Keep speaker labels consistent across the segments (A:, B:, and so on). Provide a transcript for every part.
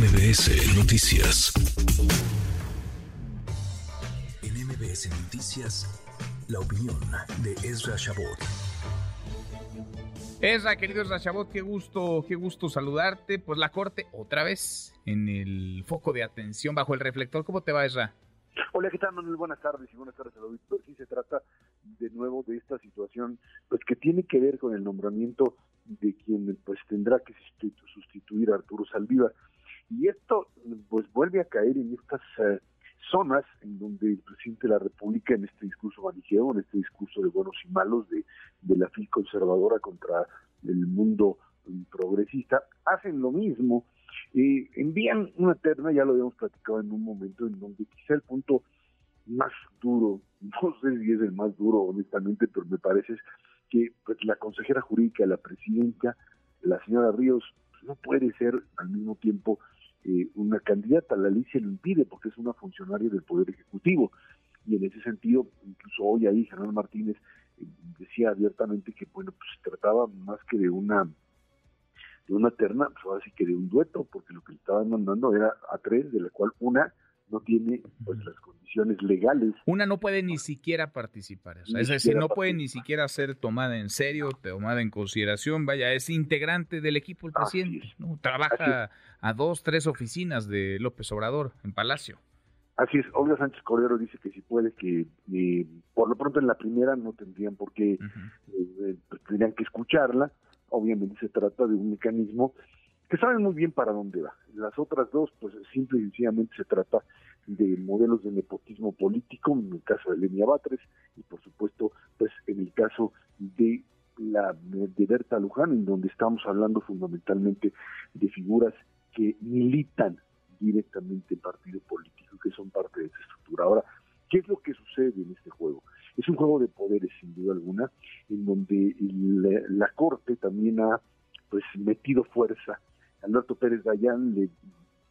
A: MBS Noticias. En MBS Noticias, la opinión de Ezra Shabot.
B: Ezra, querido Ezra Shabot, qué gusto, qué gusto saludarte. Pues la corte otra vez en el foco de atención bajo el reflector. ¿Cómo te va, Ezra?
C: Hola, ¿qué tal, Manuel? Buenas tardes y buenas tardes a auditor. Sí se trata de nuevo de esta situación, pues que tiene que ver con el nombramiento de quien pues tendrá que sustituir a Arturo Saldívar. Y esto pues vuelve a caer en estas eh, zonas en donde el presidente de la República en este discurso maniqueo, en este discurso de buenos y malos de, de la FIL conservadora contra el mundo progresista, hacen lo mismo, eh, envían una terna, ya lo habíamos platicado en un momento, en donde quizá el punto más duro, no sé si es el más duro honestamente, pero me parece que pues, la consejera jurídica, la presidenta, la señora Ríos, no puede ser al mismo tiempo eh, una candidata, la ley se lo impide porque es una funcionaria del Poder Ejecutivo. Y en ese sentido, incluso hoy ahí General Martínez eh, decía abiertamente que bueno, pues se trataba más que de una de una terna, pues ahora sí que de un dueto, porque lo que le estaban mandando era a tres, de la cual una no tiene pues las condiciones legales.
B: Una no puede ni siquiera participar, es decir, no puede ni siquiera ser tomada en serio, tomada en consideración, vaya, es integrante del equipo el presidente, ¿no? trabaja a dos, tres oficinas de López Obrador en Palacio.
C: Así es, Olga Sánchez Cordero dice que si puede, que eh, por lo pronto en la primera no tendrían por qué, eh, pues, tendrían que escucharla, obviamente se trata de un mecanismo que saben muy bien para dónde va. Las otras dos, pues simple y sencillamente se trata de modelos de nepotismo político, en el caso de Lenia Batres, y por supuesto, pues en el caso de la de Berta Luján, en donde estamos hablando fundamentalmente de figuras que militan directamente en partido político, que son parte de esa estructura. Ahora, ¿qué es lo que sucede en este juego? Es un juego de poderes, sin duda alguna, Pérez Dayán le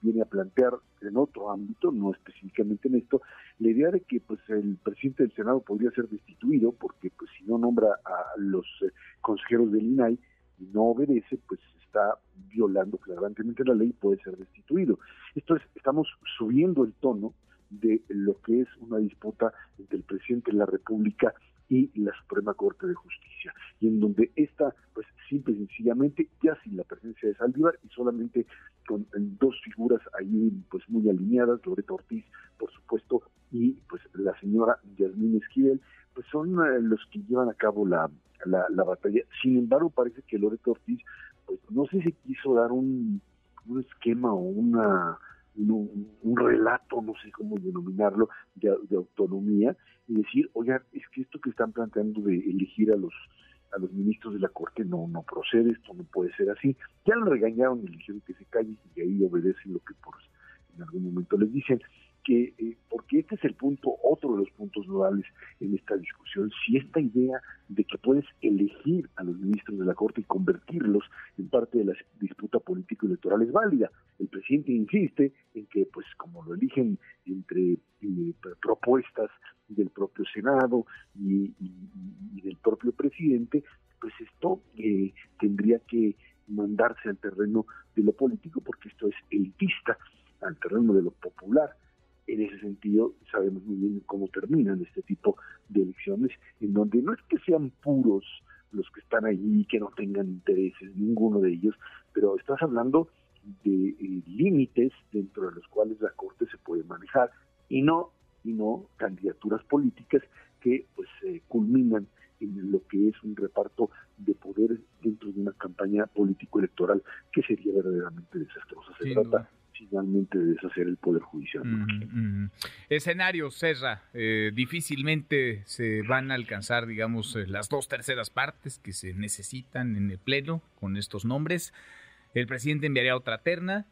C: viene a plantear en otro ámbito, no específicamente en esto, la idea de que pues el presidente del Senado podría ser destituido porque pues si no nombra a los eh, consejeros del INAI y no obedece, pues está violando flagrantemente la ley y puede ser destituido. Esto es, estamos subiendo el tono de lo que es una disputa entre el presidente de la República y la Suprema Corte de Justicia, y en donde esta, pues simple y sencillamente, ya sin la presencia de Saldívar y solamente con dos figuras ahí pues muy alineadas, Loreto Ortiz, por supuesto, y pues la señora Yasmín Esquivel, pues son eh, los que llevan a cabo la, la, la, batalla. Sin embargo, parece que Loreto Ortiz, pues no sé si quiso dar un, un esquema o una un, relato, no sé cómo denominarlo, de, autonomía, y decir, oigan, es que esto que están planteando de elegir a los a los ministros de la Corte no no procede, esto no puede ser así. Ya lo regañaron y le dijeron que se calle y ahí obedece lo que por en algún momento les dicen que eh, porque este es el punto, otro de los puntos nodales en esta discusión, si esta idea de que puedes elegir a los ministros de la Corte y convertirlos en parte de la disputa político-electoral es válida. El presidente insiste en que, pues, como lo eligen entre eh, propuestas del propio Senado y, del propio presidente, pues esto eh, tendría que mandarse al terreno de lo político porque esto es elitista, al terreno de lo popular. En ese sentido sabemos muy bien cómo terminan este tipo de elecciones, en donde no es que sean puros los que están allí, que no tengan intereses, ninguno de ellos, pero estás hablando de eh, límites dentro de los cuales la Corte se puede manejar y no y no candidaturas políticas que pues eh, culminan en lo que es un reparto de poder dentro de una campaña político electoral que sería verdaderamente desastrosa. Se trata finalmente de deshacer el Poder Judicial.
B: Escenario, Serra, eh, difícilmente se van a alcanzar, digamos, eh, las dos terceras partes que se necesitan en el Pleno con estos nombres. El presidente enviaría otra terna.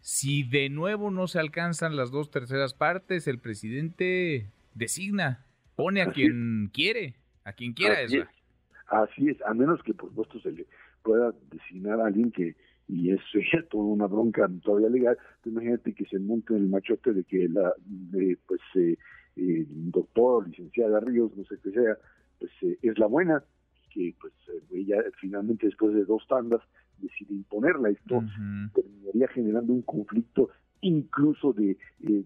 B: Si de nuevo no se alcanzan las dos terceras partes, el presidente designa, pone a quien quiere, a quien quiera.
C: Así es, así es, a menos que por supuesto se le pueda designar a alguien que y eso es toda una bronca todavía legal, imagínate que se monte el machote de que la, pues, eh, doctor, licenciada Ríos, no sé qué sea, pues eh, es la buena, que pues eh, ella finalmente después de dos tandas decide imponerla, esto terminaría generando un conflicto incluso de eh,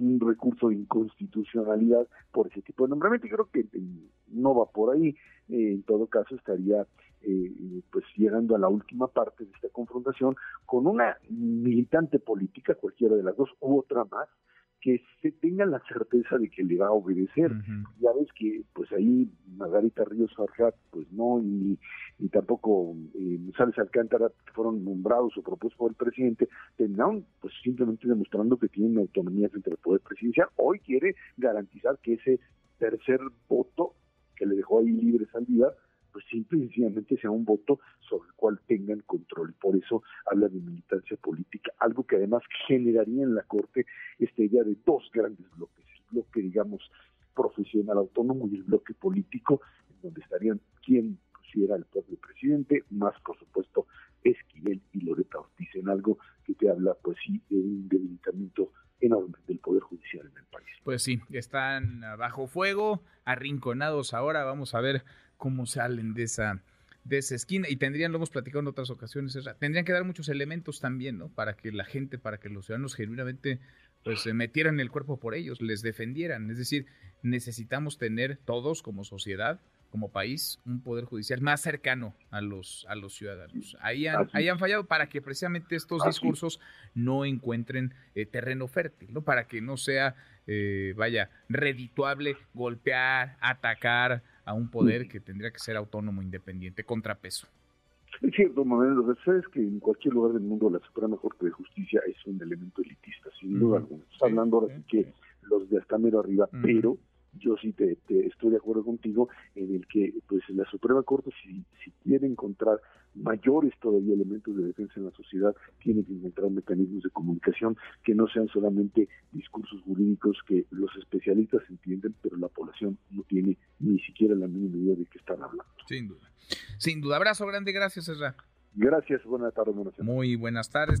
C: un recurso de inconstitucionalidad por ese tipo de nombramiento. Y creo que eh, no va por ahí. Eh, en todo caso, estaría pues llegando a la última parte de esta confrontación con una militante política, cualquiera de las dos, u otra más, que se tenga la certeza de que le va a obedecer. Ya ves que pues ahí Margarita Ríos Farjat, pues no, y, tampoco eh, González Alcántara, que fueron nombrados o propuestos por el presidente, tendrán pues simplemente demostrando que tienen autonomía frente al poder presidencial. Hoy quiere garantizar que ese tercer voto que le dejó ahí libre salida pues simple y sencillamente sea un voto sobre el cual tengan control. Por eso habla de militancia política, algo que además generaría en la Corte esta idea de dos grandes bloques, el bloque, digamos, profesional autónomo y el bloque político, en donde estarían quien pusiera el propio presidente, más por supuesto Esquivel y Loreta Ortiz, en algo que te habla, pues sí, de un debilitamiento enorme del Poder Judicial en el país.
B: Pues sí, están bajo fuego, arrinconados ahora, vamos a ver cómo salen de esa de esa esquina y tendrían, lo hemos platicado en otras ocasiones, tendrían que dar muchos elementos también, ¿no? Para que la gente, para que los ciudadanos genuinamente pues se metieran el cuerpo por ellos, les defendieran. Es decir, necesitamos tener todos como sociedad, como país, un poder judicial más cercano a los, a los ciudadanos. Ahí han, ahí han fallado para que precisamente estos discursos no encuentren eh, terreno fértil, ¿no? Para que no sea, eh, vaya, redituable golpear, atacar a un poder que tendría que ser autónomo, independiente, contrapeso.
C: Es cierto, Manuel, lo que es que en cualquier lugar del mundo la Suprema Corte de Justicia es un elemento elitista, sin duda alguna. hablando ahora sí que los de hasta mero arriba, pero yo sí te, estoy de acuerdo contigo en el que pues la Suprema Corte si, si quiere encontrar mayores todavía elementos de defensa en la sociedad tiene que encontrar mecanismos de comunicación que no sean solamente discursos jurídicos que los especialistas entienden pero la población no tiene ni siquiera la mínima idea de qué están hablando.
B: Sin duda. Sin duda. Abrazo grande, gracias Ezra.
C: Gracias, buenas tardes. Buenas tardes.
B: Muy buenas tardes.